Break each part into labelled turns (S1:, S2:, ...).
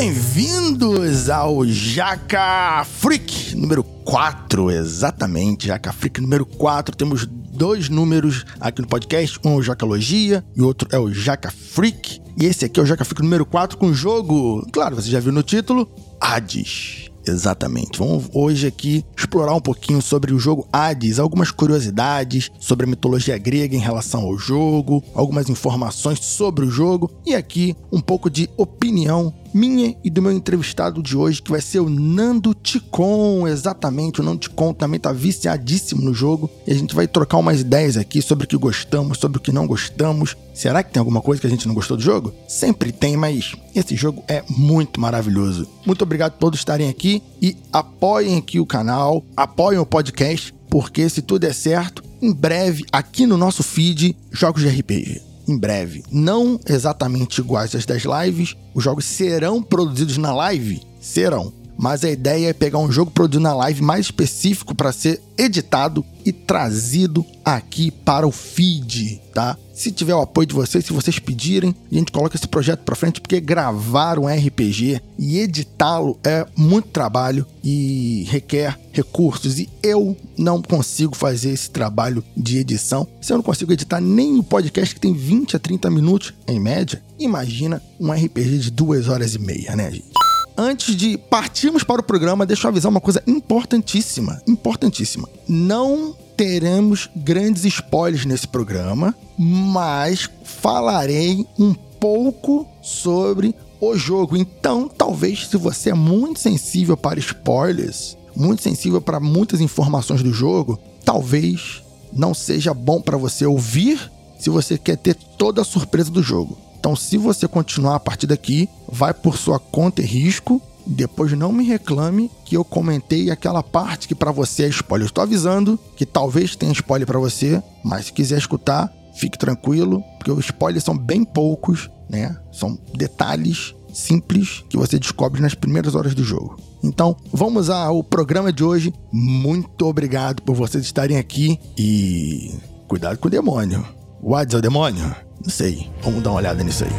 S1: bem-vindos ao Jaca Freak número 4, exatamente, Jaca Freak número 4. Temos dois números aqui no podcast, um é o Jacalogia e outro é o Jaca Freak. E esse aqui é o Jaca Freak número 4 com o jogo, claro, você já viu no título, Hades. Exatamente. Vamos hoje aqui explorar um pouquinho sobre o jogo Hades, algumas curiosidades sobre a mitologia grega em relação ao jogo, algumas informações sobre o jogo e aqui um pouco de opinião minha e do meu entrevistado de hoje, que vai ser o Nando Ticon. Exatamente, o Nando Ticon também tá viciadíssimo no jogo. E a gente vai trocar umas ideias aqui sobre o que gostamos, sobre o que não gostamos. Será que tem alguma coisa que a gente não gostou do jogo? Sempre tem, mas esse jogo é muito maravilhoso. Muito obrigado por todos estarem aqui e apoiem aqui o canal, apoiem o podcast, porque se tudo der certo, em breve aqui no nosso feed, jogos de RPG em breve. Não exatamente iguais às das lives, os jogos serão produzidos na live? Serão. Mas a ideia é pegar um jogo produzido na live mais específico para ser editado e trazido aqui para o feed, tá? Se tiver o apoio de vocês, se vocês pedirem, a gente coloca esse projeto para frente, porque gravar um RPG e editá-lo é muito trabalho e requer recursos. E eu não consigo fazer esse trabalho de edição. Se eu não consigo editar nem o podcast que tem 20 a 30 minutos em média, imagina um RPG de duas horas e meia, né, gente? Antes de partirmos para o programa, deixa eu avisar uma coisa importantíssima, importantíssima. Não teremos grandes spoilers nesse programa, mas falarei um pouco sobre o jogo. Então, talvez se você é muito sensível para spoilers, muito sensível para muitas informações do jogo, talvez não seja bom para você ouvir se você quer ter toda a surpresa do jogo. Então, se você continuar a partir daqui, vai por sua conta e risco depois não me reclame que eu comentei aquela parte que para você é spoiler. estou avisando que talvez tenha spoiler para você, mas se quiser escutar, fique tranquilo, porque os spoilers são bem poucos, né? São detalhes simples que você descobre nas primeiras horas do jogo. Então, vamos ao programa de hoje. Muito obrigado por vocês estarem aqui e cuidado com o demônio. O Hades é o demônio? Não sei. Vamos dar uma olhada nisso aí.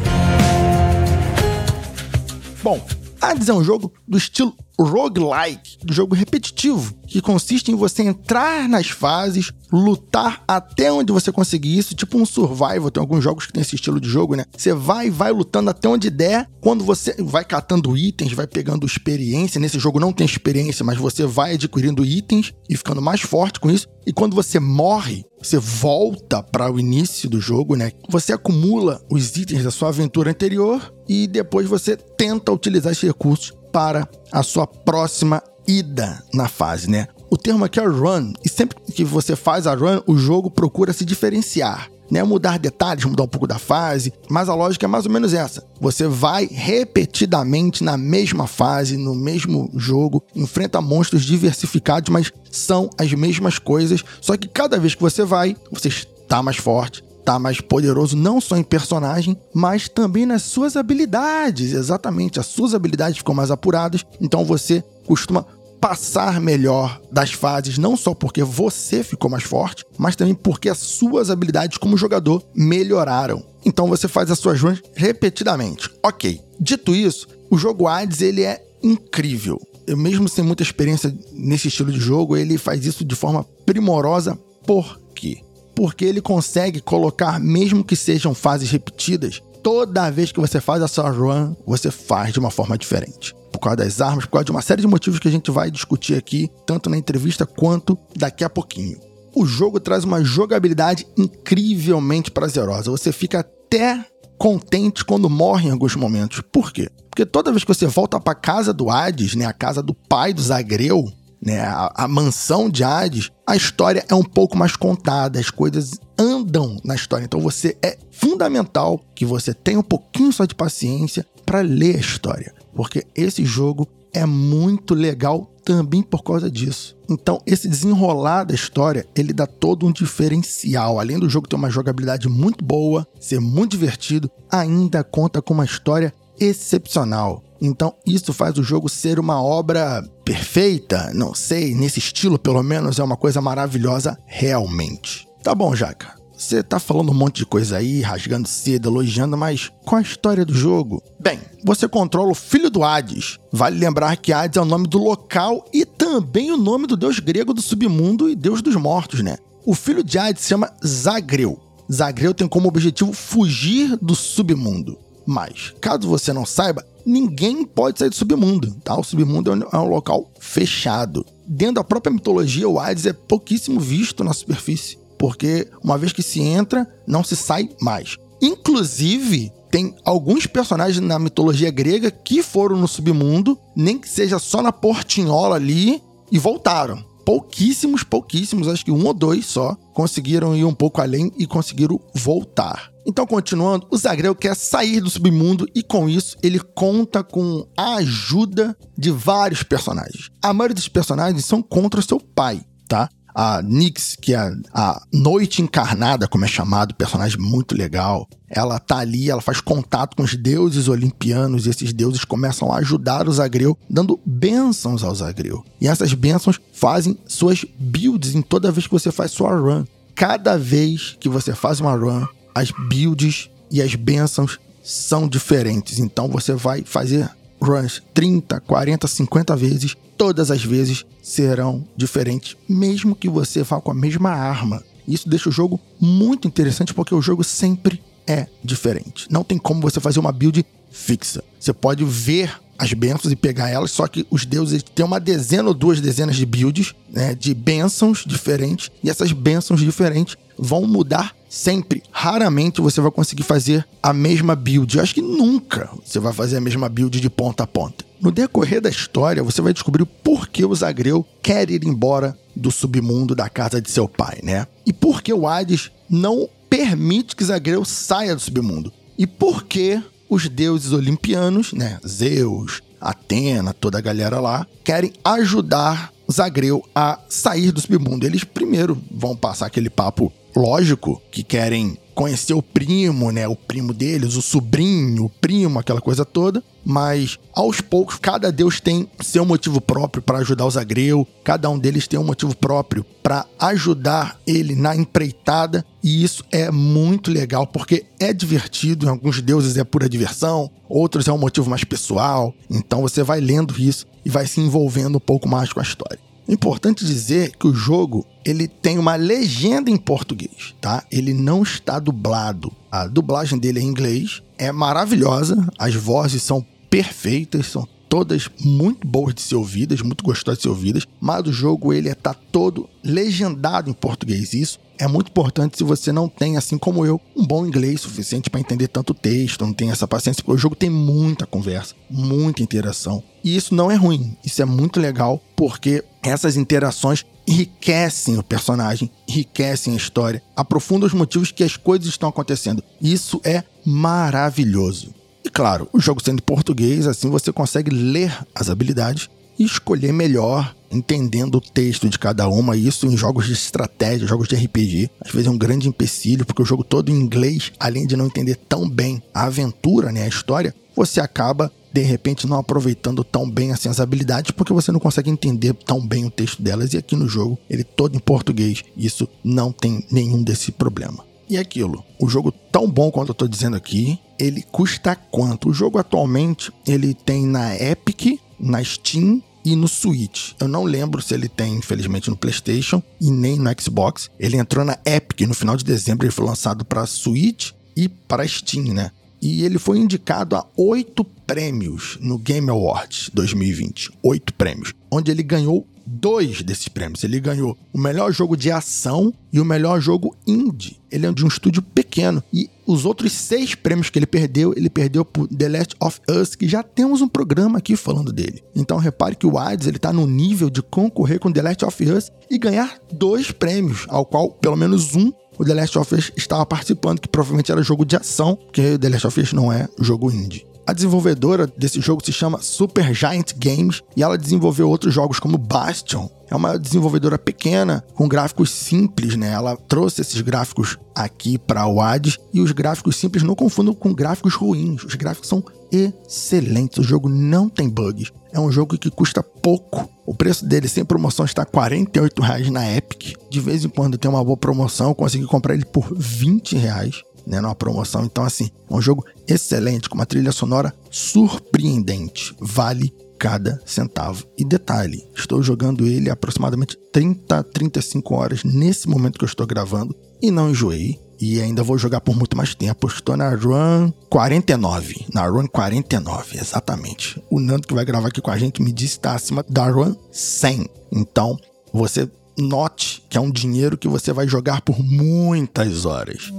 S1: Bom, Hades é um jogo do estilo roguelike, do jogo repetitivo, que consiste em você entrar nas fases, lutar até onde você conseguir isso, tipo um survival, tem alguns jogos que tem esse estilo de jogo, né? Você vai vai lutando até onde der, quando você vai catando itens, vai pegando experiência, nesse jogo não tem experiência, mas você vai adquirindo itens e ficando mais forte com isso, e quando você morre, você volta para o início do jogo, né? Você acumula os itens da sua aventura anterior e depois você tenta utilizar esses recursos para a sua próxima ida na fase, né? O termo aqui é run, e sempre que você faz a run, o jogo procura se diferenciar. Né, mudar detalhes, mudar um pouco da fase, mas a lógica é mais ou menos essa. Você vai repetidamente na mesma fase, no mesmo jogo, enfrenta monstros diversificados, mas são as mesmas coisas, só que cada vez que você vai, você está mais forte, tá mais poderoso não só em personagem, mas também nas suas habilidades. Exatamente, as suas habilidades ficam mais apuradas, então você costuma passar melhor das fases, não só porque você ficou mais forte, mas também porque as suas habilidades como jogador melhoraram. Então você faz as suas runs repetidamente. OK. Dito isso, o jogo Hades ele é incrível. Eu mesmo sem muita experiência nesse estilo de jogo, ele faz isso de forma primorosa. Por quê? Porque ele consegue colocar, mesmo que sejam fases repetidas, toda vez que você faz a sua run, você faz de uma forma diferente. Por causa das armas, por causa de uma série de motivos que a gente vai discutir aqui, tanto na entrevista quanto daqui a pouquinho. O jogo traz uma jogabilidade incrivelmente prazerosa. Você fica até contente quando morre em alguns momentos. Por quê? Porque toda vez que você volta para casa do Hades, né, a casa do pai do Zagreu, né, a, a mansão de Hades, a história é um pouco mais contada, as coisas andam na história. Então você é fundamental que você tenha um pouquinho só de paciência para ler a história, porque esse jogo é muito legal também por causa disso. Então, esse desenrolar da história, ele dá todo um diferencial. Além do jogo ter uma jogabilidade muito boa, ser muito divertido, ainda conta com uma história excepcional. Então, isso faz o jogo ser uma obra perfeita, não sei, nesse estilo pelo menos, é uma coisa maravilhosa realmente. Tá bom, Jaca. você tá falando um monte de coisa aí, rasgando cedo, elogiando, mas qual a história do jogo? Bem, você controla o filho do Hades. Vale lembrar que Hades é o nome do local e também o nome do deus grego do submundo e deus dos mortos, né? O filho de Hades se chama Zagreu. Zagreu tem como objetivo fugir do submundo. Mas, caso você não saiba, ninguém pode sair do submundo, tá? O submundo é um local fechado. Dentro da própria mitologia, o Hades é pouquíssimo visto na superfície, porque uma vez que se entra, não se sai mais. Inclusive, tem alguns personagens na mitologia grega que foram no submundo, nem que seja só na portinhola ali, e voltaram pouquíssimos, pouquíssimos, acho que um ou dois só, conseguiram ir um pouco além e conseguiram voltar. Então, continuando, o Zagreu quer sair do submundo e com isso ele conta com a ajuda de vários personagens. A maioria dos personagens são contra o seu pai, tá? a Nyx, que é a Noite Encarnada, como é chamado, personagem muito legal. Ela tá ali, ela faz contato com os deuses olimpianos e esses deuses começam a ajudar o Zagreu, dando bênçãos ao Zagreu. E essas bênçãos fazem suas builds em toda vez que você faz sua run. Cada vez que você faz uma run, as builds e as bênçãos são diferentes. Então você vai fazer runs 30, 40, 50 vezes, todas as vezes serão diferentes, mesmo que você vá com a mesma arma. Isso deixa o jogo muito interessante porque o jogo sempre é diferente. Não tem como você fazer uma build fixa. Você pode ver as bênçãos e pegar elas, só que os deuses têm uma dezena ou duas dezenas de builds, né, de bênçãos diferentes, e essas bênçãos diferentes vão mudar sempre. Raramente você vai conseguir fazer a mesma build. Eu acho que nunca você vai fazer a mesma build de ponta a ponta. No decorrer da história, você vai descobrir por que o Zagreu quer ir embora do submundo da casa de seu pai, né? E por que o Hades não permite que Zagreu saia do submundo. E por que os deuses olimpianos, né, Zeus, Atena, toda a galera lá, querem ajudar Zagreu a sair do submundo. Eles primeiro vão passar aquele papo lógico que querem conhecer o primo, né? O primo deles, o sobrinho, o primo, aquela coisa toda. Mas aos poucos, cada deus tem seu motivo próprio para ajudar o Zagreu. Cada um deles tem um motivo próprio para ajudar ele na empreitada. E isso é muito legal porque é divertido. Em alguns deuses é pura diversão, outros é um motivo mais pessoal. Então você vai lendo isso e vai se envolvendo um pouco mais com a história. Importante dizer que o jogo ele tem uma legenda em português, tá? Ele não está dublado. A dublagem dele é em inglês, é maravilhosa, as vozes são perfeitas, são todas muito boas de ser ouvidas, muito gostosas de ser ouvidas, mas o jogo ele está todo legendado em português. Isso é muito importante se você não tem, assim como eu, um bom inglês suficiente para entender tanto texto, não tem essa paciência, porque o jogo tem muita conversa, muita interação. E isso não é ruim, isso é muito legal, porque essas interações enriquecem o personagem, enriquecem a história, aprofundam os motivos que as coisas estão acontecendo. Isso é maravilhoso. Claro, o jogo sendo em português, assim você consegue ler as habilidades e escolher melhor, entendendo o texto de cada uma. Isso em jogos de estratégia, jogos de RPG, às vezes é um grande empecilho, porque o jogo todo em inglês, além de não entender tão bem a aventura, né, a história, você acaba de repente não aproveitando tão bem assim as habilidades porque você não consegue entender tão bem o texto delas e aqui no jogo ele todo em português. Isso não tem nenhum desse problema. E aquilo, o jogo tão bom quanto eu tô dizendo aqui, ele custa quanto? O jogo atualmente ele tem na Epic, na Steam e no Switch. Eu não lembro se ele tem, infelizmente, no PlayStation e nem no Xbox. Ele entrou na Epic no final de dezembro, ele foi lançado para Switch e para Steam, né? E ele foi indicado a oito prêmios no Game Awards 2020. Oito prêmios. Onde ele ganhou dois desses prêmios. Ele ganhou o melhor jogo de ação e o melhor jogo indie. Ele é de um estúdio pequeno. E os outros seis prêmios que ele perdeu, ele perdeu por The Last of Us, que já temos um programa aqui falando dele. Então repare que o Hades ele tá no nível de concorrer com The Last of Us e ganhar dois prêmios, ao qual pelo menos um o The Last of Us estava participando, que provavelmente era jogo de ação, porque The Last of Us não é jogo indie. A desenvolvedora desse jogo se chama Super Giant Games e ela desenvolveu outros jogos como Bastion. É uma desenvolvedora pequena, com gráficos simples, né? Ela trouxe esses gráficos aqui para o Hades e os gráficos simples não confundam com gráficos ruins. Os gráficos são excelentes. O jogo não tem bugs. É um jogo que custa pouco. O preço dele sem promoção está 48 reais na Epic. De vez em quando tem uma boa promoção, eu consegui comprar ele por 20 reais né, numa promoção. Então, assim, é um jogo excelente, com uma trilha sonora surpreendente. Vale cada centavo. E detalhe, estou jogando ele aproximadamente 30 35 horas nesse momento que eu estou gravando e não enjoei. E ainda vou jogar por muito mais tempo. Estou na Run 49. Na Run 49, exatamente. O Nando que vai gravar aqui com a gente me disse que está acima da Run 100. Então, você note que é um dinheiro que você vai jogar por muitas horas.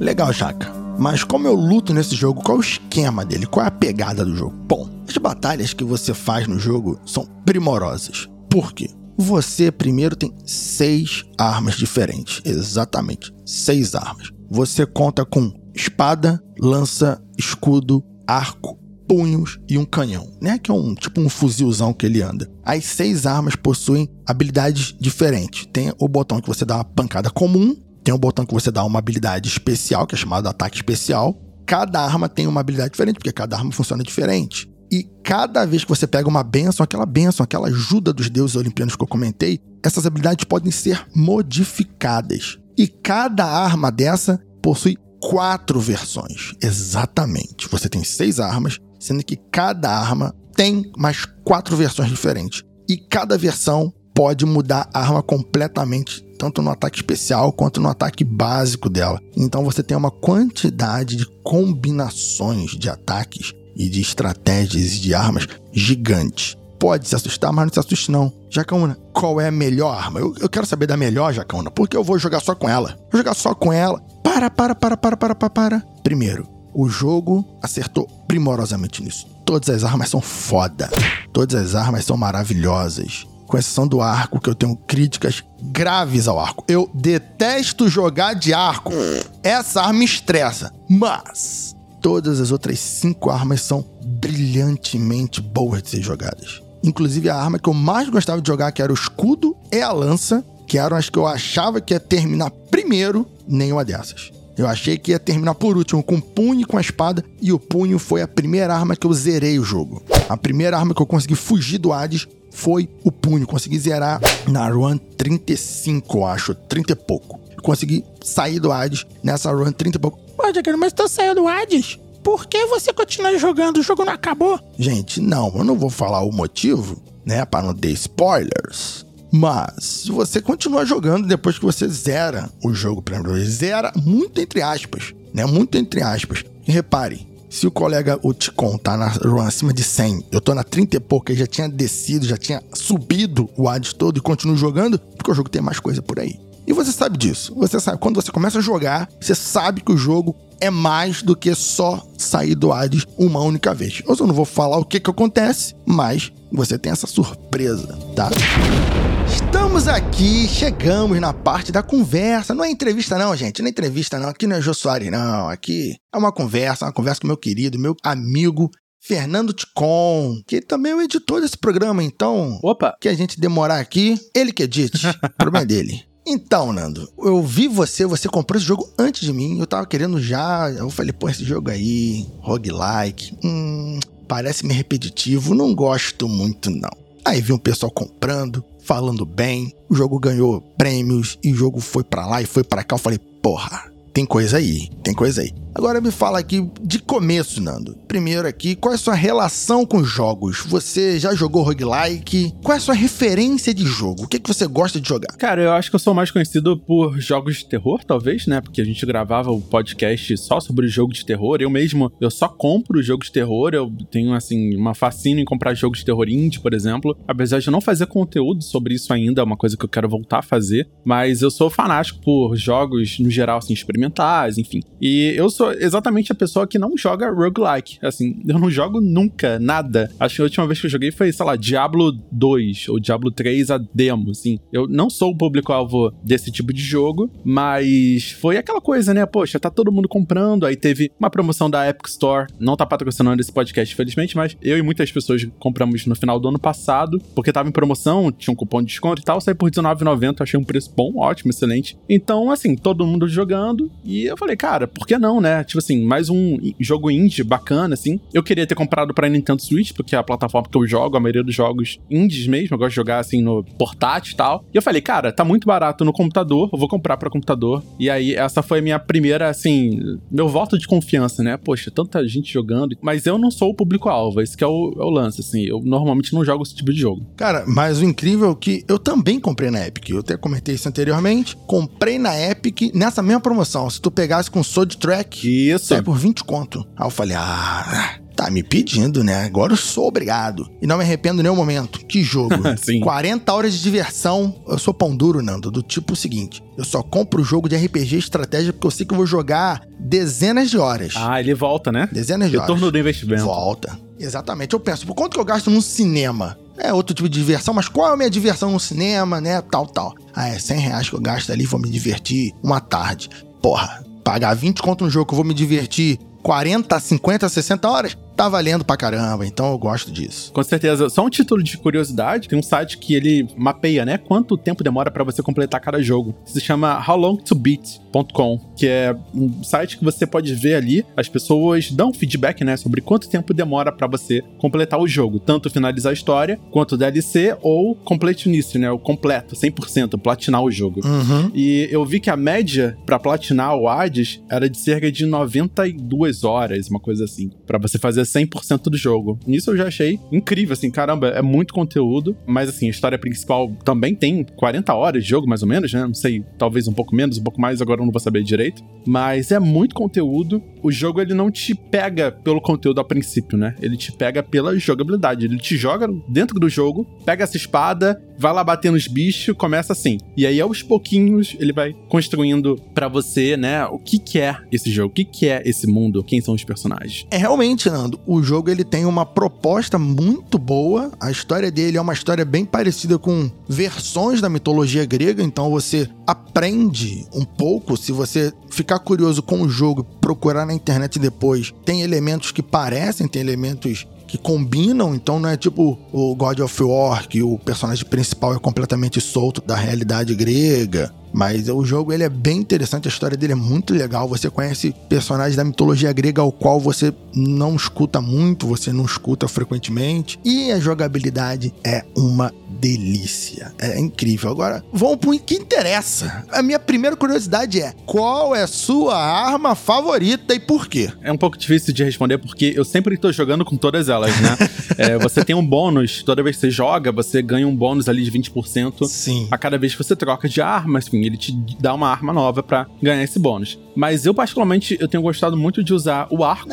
S1: Legal, Chaka. Mas como eu luto nesse jogo, qual é o esquema dele? Qual é a pegada do jogo? Bom, as batalhas que você faz no jogo são primorosas. Por quê? Você primeiro tem seis armas diferentes. Exatamente, seis armas. Você conta com espada, lança, escudo, arco, punhos e um canhão, né? Que é um tipo um fuzilzão que ele anda. As seis armas possuem habilidades diferentes. Tem o botão que você dá uma pancada comum, tem um botão que você dá uma habilidade especial, que é chamado ataque especial. Cada arma tem uma habilidade diferente, porque cada arma funciona diferente. E cada vez que você pega uma benção, aquela benção, aquela ajuda dos deuses olimpianos que eu comentei, essas habilidades podem ser modificadas. E cada arma dessa possui quatro versões. Exatamente. Você tem seis armas, sendo que cada arma tem mais quatro versões diferentes. E cada versão pode mudar a arma completamente, tanto no ataque especial quanto no ataque básico dela. Então você tem uma quantidade de combinações de ataques e de estratégias de armas gigante. Pode se assustar, mas não se assuste não. Jacaúna, qual é a melhor arma? Eu, eu quero saber da melhor, Jacaúna, porque eu vou jogar só com ela. Vou jogar só com ela. Para, para, para, para, para, para, para. Primeiro, o jogo acertou primorosamente nisso. Todas as armas são foda. Todas as armas são maravilhosas com exceção do arco, que eu tenho críticas graves ao arco. Eu detesto jogar de arco. Essa arma estressa. Mas todas as outras cinco armas são brilhantemente boas de ser jogadas. Inclusive a arma que eu mais gostava de jogar, que era o escudo e a lança, que eram as que eu achava que ia terminar primeiro, nenhuma dessas. Eu achei que ia terminar por último com o punho e com a espada, e o punho foi a primeira arma que eu zerei o jogo. A primeira arma que eu consegui fugir do Hades foi o punho. Consegui zerar na run 35, eu acho, 30 e pouco. Consegui sair do Hades nessa run 30 e pouco.
S2: Jaqueline, mas tu saiu do Hades? Por que você continua jogando? O jogo não acabou?
S1: Gente, não, eu não vou falar o motivo, né, para não ter spoilers. Mas você continua jogando depois que você zera o jogo, por exemplo, zera muito entre aspas, né? Muito entre aspas. E repare, se o colega, o Ticon, tá na run acima de 100, eu tô na 30 e pouco, já tinha descido, já tinha subido o ADS todo e continuo jogando, porque o jogo tem mais coisa por aí. E você sabe disso. Você sabe, quando você começa a jogar, você sabe que o jogo é mais do que só sair do Hades uma única vez. Eu só não vou falar o que que acontece, mas você tem essa surpresa, tá? Aqui, chegamos na parte da conversa. Não é entrevista, não, gente. Não é entrevista, não. Aqui não é Jô Soares, não. Aqui é uma conversa, uma conversa com meu querido, meu amigo Fernando Ticon, que também é o editor desse programa, então.
S3: Opa!
S1: Que a gente demorar aqui, ele que edite. o problema é dele. Então, Nando, eu vi você, você comprou esse jogo antes de mim, eu tava querendo já, eu falei, pô, esse jogo aí, roguelike, hum, parece-me repetitivo, não gosto muito não. Aí vi um pessoal comprando, falando bem, o jogo ganhou prêmios e o jogo foi para lá e foi para cá. Eu falei, porra, tem coisa aí, tem coisa aí. Agora me fala aqui de começo, Nando. Primeiro aqui, qual é a sua relação com jogos? Você já jogou roguelike? Qual é a sua referência de jogo? O que, é que você gosta de jogar?
S3: Cara, eu acho que eu sou mais conhecido por jogos de terror, talvez, né? Porque a gente gravava o podcast só sobre jogo de terror. Eu mesmo, eu só compro jogos de terror. Eu tenho, assim, uma fascínio em comprar jogos de terror indie, por exemplo. Apesar de eu não fazer conteúdo sobre isso ainda, é uma coisa que eu quero voltar a fazer. Mas eu sou fanático por jogos, no geral, assim, experimentais, enfim. E eu sou exatamente a pessoa que não joga roguelike. Assim, eu não jogo nunca nada. Acho que a última vez que eu joguei foi, sei lá, Diablo 2 ou Diablo 3 a demo, assim. Eu não sou o público-alvo desse tipo de jogo, mas foi aquela coisa, né? Poxa, tá todo mundo comprando. Aí teve uma promoção da Epic Store. Não tá patrocinando esse podcast, infelizmente, mas eu e muitas pessoas compramos no final do ano passado, porque tava em promoção, tinha um cupom de desconto e tal. Saí por R$19,90, achei um preço bom, ótimo, excelente. Então, assim, todo mundo jogando. E eu falei, cara, por que não, né? Tipo assim, mais um jogo indie bacana, assim. Eu queria ter comprado pra Nintendo Switch, porque é a plataforma que eu jogo, a maioria dos jogos indies mesmo. Eu gosto de jogar, assim, no portátil e tal. E eu falei, cara, tá muito barato no computador, eu vou comprar pra computador. E aí, essa foi a minha primeira, assim, meu voto de confiança, né? Poxa, tanta gente jogando. Mas eu não sou o público-alvo, esse que é o, é o lance, assim. Eu normalmente não jogo esse tipo de jogo.
S1: Cara, mas o incrível é que eu também comprei na Epic. Eu até comentei isso anteriormente. Comprei na Epic nessa mesma promoção. Se tu pegasse com Soul Track,
S3: Isso.
S1: sai por 20 conto. Aí eu falei, ah, tá me pedindo, né? Agora eu sou obrigado. E não me arrependo em nenhum momento. Que jogo.
S3: Sim.
S1: 40 horas de diversão. Eu sou pão duro, Nando, do tipo seguinte. Eu só compro o jogo de RPG estratégia porque eu sei que eu vou jogar dezenas de horas.
S3: Ah, ele volta, né?
S1: Dezenas de horas.
S3: Retorno do investimento.
S1: Volta. Exatamente. Eu penso, por quanto que eu gasto num cinema? É outro tipo de diversão, mas qual é a minha diversão no cinema, né? Tal, tal. Ah, é 100 reais que eu gasto ali, vou me divertir uma tarde. Porra, pagar 20 conto no jogo que eu vou me divertir 40, 50, 60 horas, tá valendo pra caramba. Então eu gosto disso.
S3: Com certeza. Só um título de curiosidade, tem um site que ele mapeia, né, quanto tempo demora pra você completar cada jogo. Se chama howlongtobeat.com, que é um site que você pode ver ali, as pessoas dão feedback, né, sobre quanto tempo demora pra você completar o jogo, tanto finalizar a história, quanto DLC ou complete início, né, o completo, 100%, platinar o jogo.
S1: Uhum.
S3: E eu vi que a média pra platinar o Hades era de cerca de 92 horas, uma coisa assim, Pra você fazer 100% do jogo. Nisso eu já achei incrível, assim, caramba, é muito conteúdo, mas assim, a história principal também tem 40 horas de jogo, mais ou menos, né? Não sei, talvez um pouco menos, um pouco mais, agora eu não vou saber direito. Mas é muito conteúdo. O jogo, ele não te pega pelo conteúdo a princípio, né? Ele te pega pela jogabilidade. Ele te joga dentro do jogo, pega essa espada, vai lá bater nos bichos, começa assim. E aí, aos pouquinhos, ele vai construindo pra você, né, o que que é esse jogo, o que que é esse mundo, quem são os personagens.
S1: É realmente, Nando, o jogo ele tem uma proposta muito boa. A história dele é uma história bem parecida com versões da mitologia grega, então você aprende um pouco se você ficar curioso com o jogo, procurar na internet depois. Tem elementos que parecem, tem elementos que combinam, então não é tipo o God of War, que o personagem principal é completamente solto da realidade grega. Mas o jogo ele é bem interessante, a história dele é muito legal. Você conhece personagens da mitologia grega ao qual você não escuta muito, você não escuta frequentemente. E a jogabilidade é uma delícia. É incrível. Agora, vamos pro que interessa. A minha primeira curiosidade é: qual é a sua arma favorita e por quê?
S3: É um pouco difícil de responder porque eu sempre tô jogando com todas elas, né? É, você tem um bônus, toda vez que você joga, você ganha um bônus ali de 20%
S1: Sim.
S3: a cada vez que você troca de arma, assim, ele te dá uma arma nova pra ganhar esse bônus. Mas eu, particularmente, eu tenho gostado muito de usar o arco.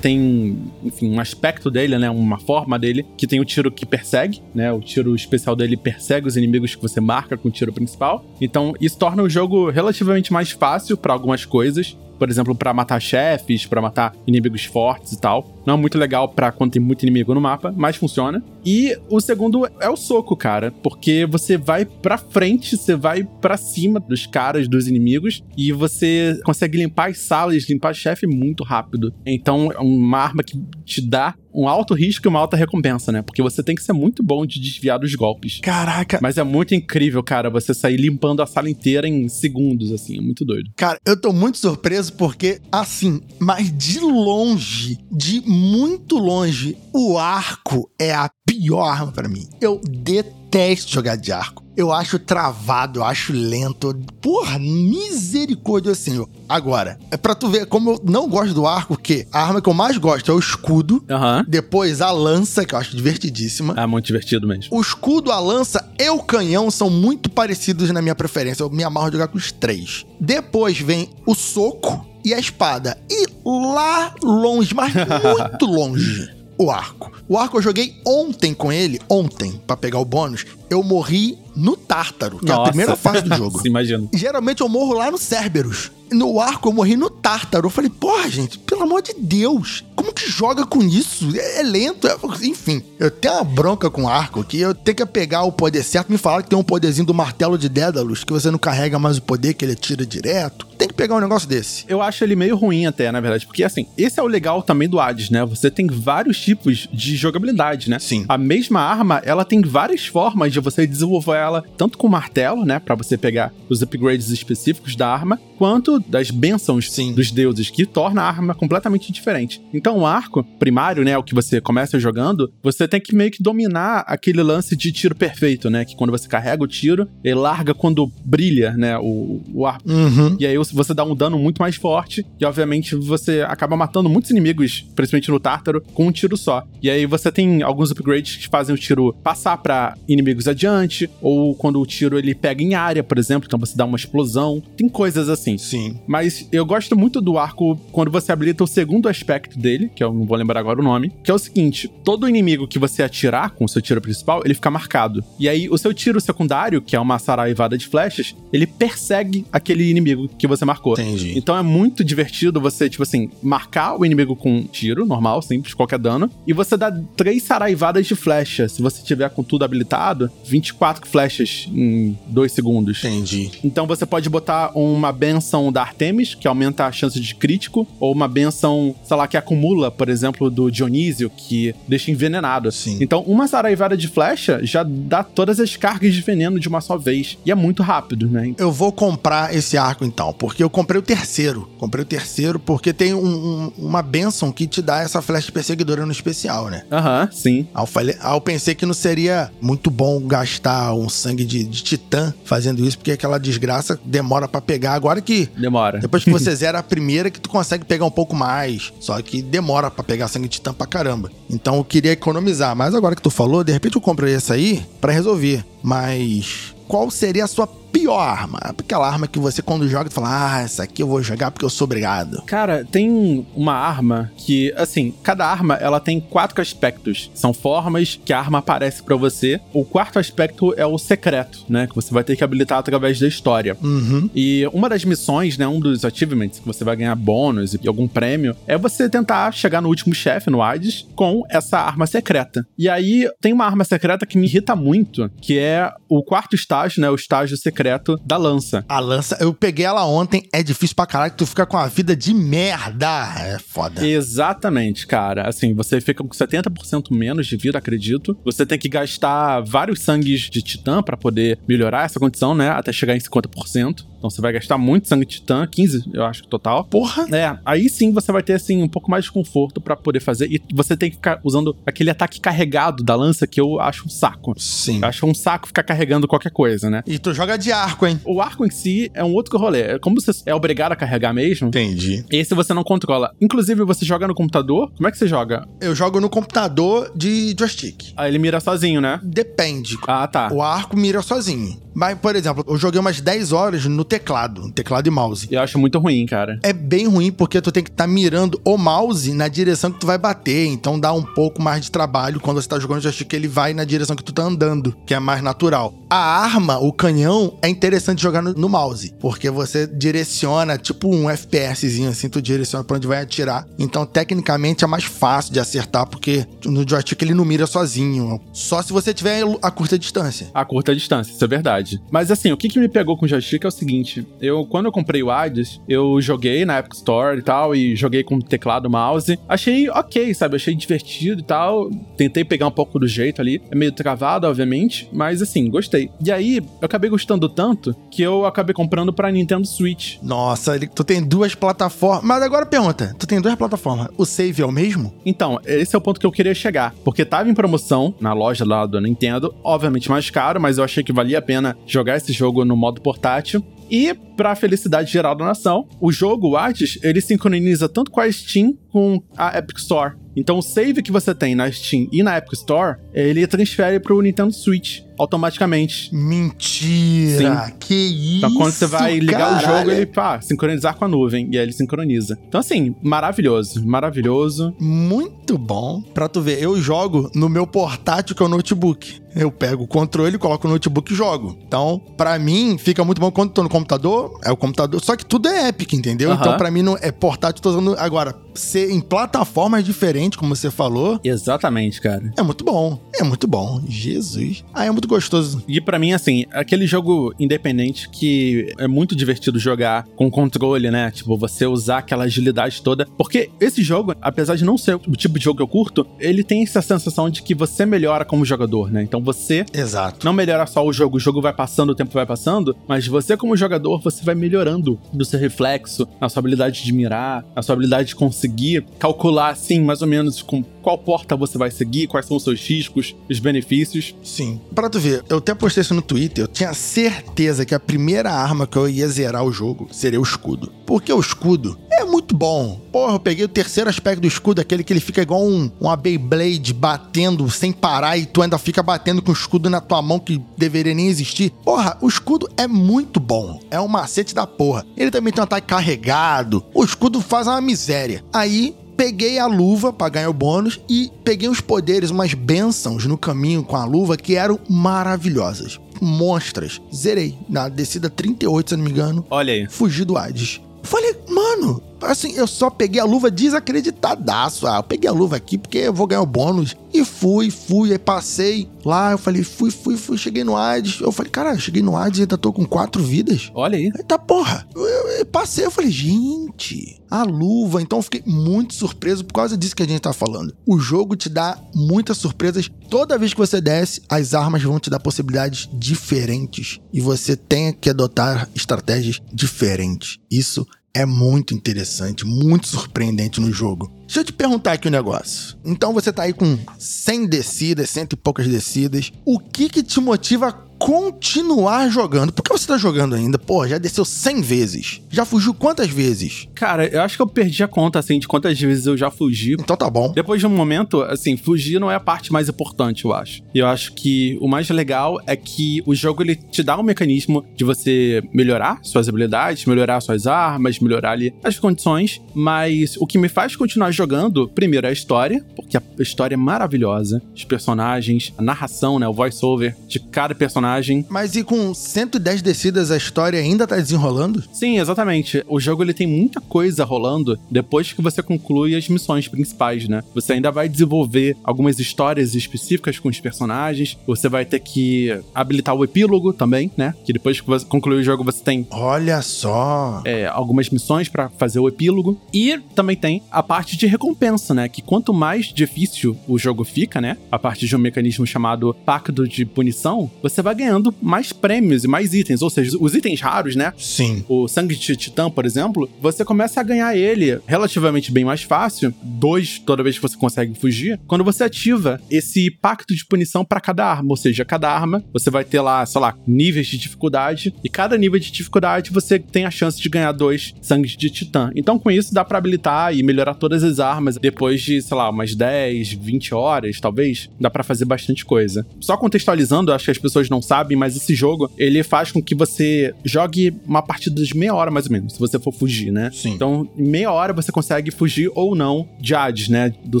S3: Tem, enfim, um aspecto dele, né? Uma forma dele, que tem o tiro que persegue, né? O tiro especial dele persegue os inimigos que você marca com o tiro principal. Então, isso torna o jogo relativamente mais fácil pra algumas coisas. Por exemplo, pra matar chefes, pra matar inimigos fortes e tal. Não é muito legal pra quando tem muito inimigo no mapa, mas funciona. E o segundo é o soco, cara, porque você vai pra frente, você vai pra cima dos caras, dos inimigos, e você consegue limpar as salas, limpar chefe muito rápido. Então é uma arma que te dá um alto risco e uma alta recompensa, né? Porque você tem que ser muito bom de desviar dos golpes.
S1: Caraca,
S3: Mas é muito incrível, cara, você sair limpando a sala inteira em segundos, assim, é muito doido.
S1: Cara, eu tô muito surpreso porque, assim, mas de longe, de muito longe, o arco é a pior arma pra mim. Eu detesto jogar de arco. Eu acho travado, eu acho lento. Porra, misericórdia, Senhor. Agora, é pra tu ver como eu não gosto do arco, que a arma que eu mais gosto é o escudo.
S3: Aham.
S1: Depois a lança, que eu acho divertidíssima.
S3: É muito divertido mesmo.
S1: O escudo, a lança e o canhão são muito parecidos na minha preferência. Eu me amarro de jogar com os três. Depois vem o soco e a espada. E lá longe, mas muito longe, o arco. O arco eu joguei ontem com ele, ontem, pra pegar o bônus. Eu morri no Tártaro, que é a
S3: Nossa.
S1: primeira fase do jogo.
S3: Se imagina.
S1: Geralmente eu morro lá no Cerberus. No arco eu morri no Tártaro. Eu falei, porra, gente, pelo amor de Deus, como que joga com isso? É, é lento, é- enfim. Eu tenho uma bronca com o arco aqui. Eu tenho que pegar o poder certo. Me falaram que tem um poderzinho do martelo de Dédalus, que você não carrega mais o poder, que ele tira direto. Tem que pegar um negócio desse.
S3: Eu acho ele meio ruim até, na verdade, porque assim, esse é o legal também do Hades, né? Você tem vários tipos de jogabilidade, né?
S1: Sim.
S3: A mesma arma, ela tem várias formas de você desenvolver ela, tanto com martelo, né, Pra você pegar os upgrades específicos da arma, quanto das bênçãos
S1: Sim.
S3: dos deuses, que torna a arma completamente diferente. Então, o arco primário, né, o que você começa jogando, você tem que meio que dominar aquele lance de tiro perfeito, né, que quando você carrega o tiro, ele larga quando brilha, né, o, o arco
S1: Uhum.
S3: e aí você dá um dano muito mais forte. E obviamente você acaba matando muitos inimigos, principalmente no Tártaro, com um tiro só. E aí você tem alguns upgrades que fazem o tiro passar pra inimigos adiante. Ou quando o tiro ele pega em área, por exemplo. Então você dá uma explosão. Tem coisas assim.
S1: Sim.
S3: Mas eu gosto muito do arco quando você habilita o segundo aspecto dele, que eu não vou lembrar agora o nome, que é o seguinte: todo inimigo que você atirar com o seu tiro principal, ele fica marcado. E aí o seu tiro secundário, que é uma saraivada de flechas, ele persegue aquele inimigo que você marcou.
S1: Entendi.
S3: Então é muito divertido você, tipo assim, marcar o inimigo com um tiro normal, simples, qualquer dano, e você dá três saraivadas de flecha. Se você tiver com tudo habilitado, 24 flechas em dois segundos.
S1: Entendi.
S3: Então você pode botar uma benção da Artemis, que aumenta a chance de crítico, ou uma benção, sei lá, que acumula, por exemplo, do Dionísio, que deixa envenenado.
S1: Sim.
S3: Então, uma saraivada de flecha já dá todas as cargas de veneno de uma só vez. E é muito rápido, né?
S1: Eu vou comprar esse arco então, porque eu comprei o terceiro. Comprei o terceiro porque tem um- um- uma benção que te dá essa flecha perseguidora no especial, né?
S3: Aham, sim.
S1: Aí eu, falei, eu pensei que não seria muito bom gastar um sangue de, de titã fazendo isso, porque aquela desgraça demora pra pegar. Agora que
S3: Demora.
S1: depois que você zera a primeira, que tu consegue pegar um pouco mais. Só que demora pra pegar sangue de titã pra caramba. Então eu queria economizar. Mas agora que tu falou, de repente eu compro essa aí pra resolver. Mas qual seria a sua pior arma? Aquela arma que você quando joga, fala, ah, essa aqui eu vou jogar porque eu sou obrigado.
S3: Cara, tem uma arma que, assim, cada arma ela tem quatro aspectos. São formas que a arma aparece pra você. O quarto aspecto é o secreto, né? Que você vai ter que habilitar através da história.
S1: Uhum.
S3: E uma das missões, né, um dos achievements que você vai ganhar bônus e algum prêmio, é você tentar chegar no último chefe, no Hades, com essa arma secreta. E aí tem uma arma secreta que me irrita muito, que é o quarto estágio, né, o estágio secreto da lança.
S1: A lança, eu peguei ela ontem, é difícil pra caralho, tu fica com a vida de merda. É foda.
S3: Exatamente, cara. Assim, você fica com 70% menos de vida, acredito. Você tem que gastar vários sangues de titã pra poder melhorar essa condição, né? Até chegar em 50%. Então você vai gastar muito sangue titã, 15, eu acho, total.
S1: Porra.
S3: É, aí sim você vai ter assim um pouco mais de conforto pra poder fazer e você tem que ficar usando aquele ataque carregado da lança que eu acho um saco.
S1: Sim.
S3: Eu acho um saco ficar carregando qualquer coisa, né?
S1: E tu joga de arco, hein?
S3: O arco em si é um outro rolê. É Como você é obrigado a carregar mesmo,
S1: Entendi.
S3: esse você não controla. Inclusive, você joga no computador. Como é que você joga?
S1: Eu jogo no computador de joystick.
S3: Aí ele mira sozinho, né?
S1: Depende.
S3: Ah, tá.
S1: O arco mira sozinho. Mas, por exemplo, eu joguei umas 10 horas no teclado, teclado e mouse.
S3: Eu acho muito ruim, cara.
S1: É bem ruim porque tu tem que estar mirando o mouse na direção que tu vai bater, então dá um pouco mais de trabalho quando você tá jogando joystick, ele vai na direção que tu tá andando, que é mais natural. A arma, o canhão, é interessante jogar no, no mouse, porque você direciona, tipo um FPSzinho assim, tu direciona pra onde vai atirar. Então, tecnicamente é mais fácil de acertar porque no joystick ele não mira sozinho, só se você tiver a curta distância.
S3: A curta distância, isso é verdade. Mas assim, o que, que me pegou com o joystick é o seguinte: eu, quando eu comprei o Hades, eu joguei na Epic Store e tal, e joguei com teclado e mouse. Achei ok, sabe? Achei divertido e tal. Tentei pegar um pouco do jeito ali. É meio travado, obviamente, mas assim, gostei. E aí, eu acabei gostando tanto que eu acabei comprando pra Nintendo Switch.
S1: Nossa, ele- tu tem duas plataformas. Mas agora pergunta: tu tem duas plataformas. O save é o mesmo?
S3: Então, esse é o ponto que eu queria chegar. Porque tava em promoção na loja lá do Nintendo, obviamente mais caro, mas eu achei que valia a pena jogar esse jogo no modo portátil. E, pra felicidade geral da nação, o jogo, o Hades, ele sincroniza tanto com a Steam com a Epic Store. Então, o save que você tem na Steam e na Epic Store, ele transfere pro Nintendo Switch. Automaticamente.
S1: Mentira! Que isso!
S3: Então, quando você vai ligar o
S1: caralho.
S3: jogo, ele, pá, sincronizar com a nuvem. E aí ele sincroniza. Então, assim, maravilhoso. Maravilhoso.
S1: Muito bom. Pra tu ver, eu jogo no meu portátil, que é o notebook. Eu pego o controle, coloco o notebook e jogo. Então, pra mim, fica muito bom quando tô no computador, é o computador. Só que tudo é Epic, entendeu?
S3: Aham.
S1: Então, pra mim, não é portátil, tô usando. Agora, ser em plataformas diferentes, como você falou,
S3: Exatamente, cara.
S1: é muito bom. É muito bom. Jesus. Ah, é muito gostoso.
S3: E pra mim, assim, aquele jogo independente que é muito divertido jogar com controle, né? Tipo, você usar aquela agilidade toda. Porque esse jogo, apesar de não ser o tipo de jogo que eu curto, ele tem essa sensação de que você melhora como jogador, né? Então você
S1: Exato.
S3: não melhora só o jogo, o jogo vai passando, o tempo vai passando, mas você como jogador, você vai melhorando no seu reflexo, na sua habilidade de mirar, na sua habilidade de conseguir calcular, assim, mais ou menos com qual porta você vai seguir, quais são os seus riscos, os benefícios.
S1: Sim. Pra tu eu até postei isso no Twitter, eu tinha certeza que a primeira arma que eu ia zerar o jogo seria o escudo. Porque o escudo é muito bom. Porra, eu peguei o terceiro aspecto do escudo, aquele que ele fica igual um, uma Beyblade batendo sem parar e tu ainda fica batendo com o escudo na tua mão que deveria nem existir. Porra, o escudo é muito bom. É um macete da porra. Ele também tem um ataque carregado. O escudo faz uma miséria. Aí peguei a luva pra ganhar o bônus e peguei uns poderes, umas bênçãos no caminho com a luva que eram maravilhosas. Monstras. Zerei. Na descida 38, se não me engano.
S3: Olha aí.
S1: Fugi do Hades. Falei, mano, assim, eu só peguei a luva desacreditadaço. Ah, eu peguei a luva aqui porque eu vou ganhar o bônus. E fui, fui, aí passei lá, eu falei, fui, fui, fui, cheguei no Hades. Eu falei, cara, eu cheguei no Hades e ainda tô com quatro vidas.
S3: Olha aí.
S1: Eita porra! Eu, eu- eu passei, eu falei, gente, a luva. Então eu fiquei muito surpreso por causa disso que a gente tá falando. O jogo te dá muitas surpresas. Toda vez que você desce, as armas vão te dar possibilidades diferentes. E você tem que adotar estratégias diferentes. Isso é muito interessante, muito surpreendente no jogo. Deixa eu te perguntar aqui um negócio. Então você tá aí com 100 descidas, cento e poucas descidas. O que que te motiva a continuar jogando? Por que você tá jogando ainda? Pô, já desceu 100 vezes. Já fugiu quantas vezes?
S3: Cara, eu acho que eu perdi a conta, assim, de quantas vezes eu já fugi.
S1: Então tá bom.
S3: Depois de um momento, assim, fugir não é a parte mais importante, eu acho. E eu acho que o mais legal é que o jogo ele te dá um mecanismo de você melhorar suas habilidades, melhorar suas armas, melhorar ali as condições. Mas o que me faz continuar jogando, primeiro, é a história, porque a história é maravilhosa. Os personagens, a narração, né, o voice-over de cada personagem.
S1: Mas e com 110 descidas a história ainda tá desenrolando?
S3: Sim, exatamente. O jogo ele tem muita coisa rolando depois que você conclui as missões principais, né? Você ainda vai desenvolver algumas histórias específicas com os personagens. Você vai ter que habilitar o epílogo também, né? Que depois que você concluir o jogo você tem
S1: Olha só.
S3: é, algumas missões pra fazer o epílogo. E também tem a parte de recompensa, né? Que quanto mais difícil o jogo fica, né? A partir de um mecanismo chamado Pacto de Punição, você vai ganhando mais prêmios e mais itens. Ou seja, os itens raros, né?
S1: Sim.
S3: O sangue de titã, por exemplo, você começa a ganhar ele relativamente bem mais fácil, dois toda vez que você consegue fugir, quando você ativa esse pacto de punição pra cada arma, ou seja, cada arma você vai ter lá, sei lá, níveis de dificuldade, e cada nível de dificuldade você tem a chance de ganhar dois sangues de titã. Então com isso dá pra habilitar e melhorar todas as armas depois de, sei lá, umas 10, 20 horas, talvez, dá pra fazer bastante coisa. Só contextualizando, acho que as pessoas não sabem, mas esse jogo, ele faz com que você jogue uma partida de meia hora mais ou menos, se você for fugir, né?
S1: Sim.
S3: Então, em meia hora você consegue fugir ou não de Hades, né? Do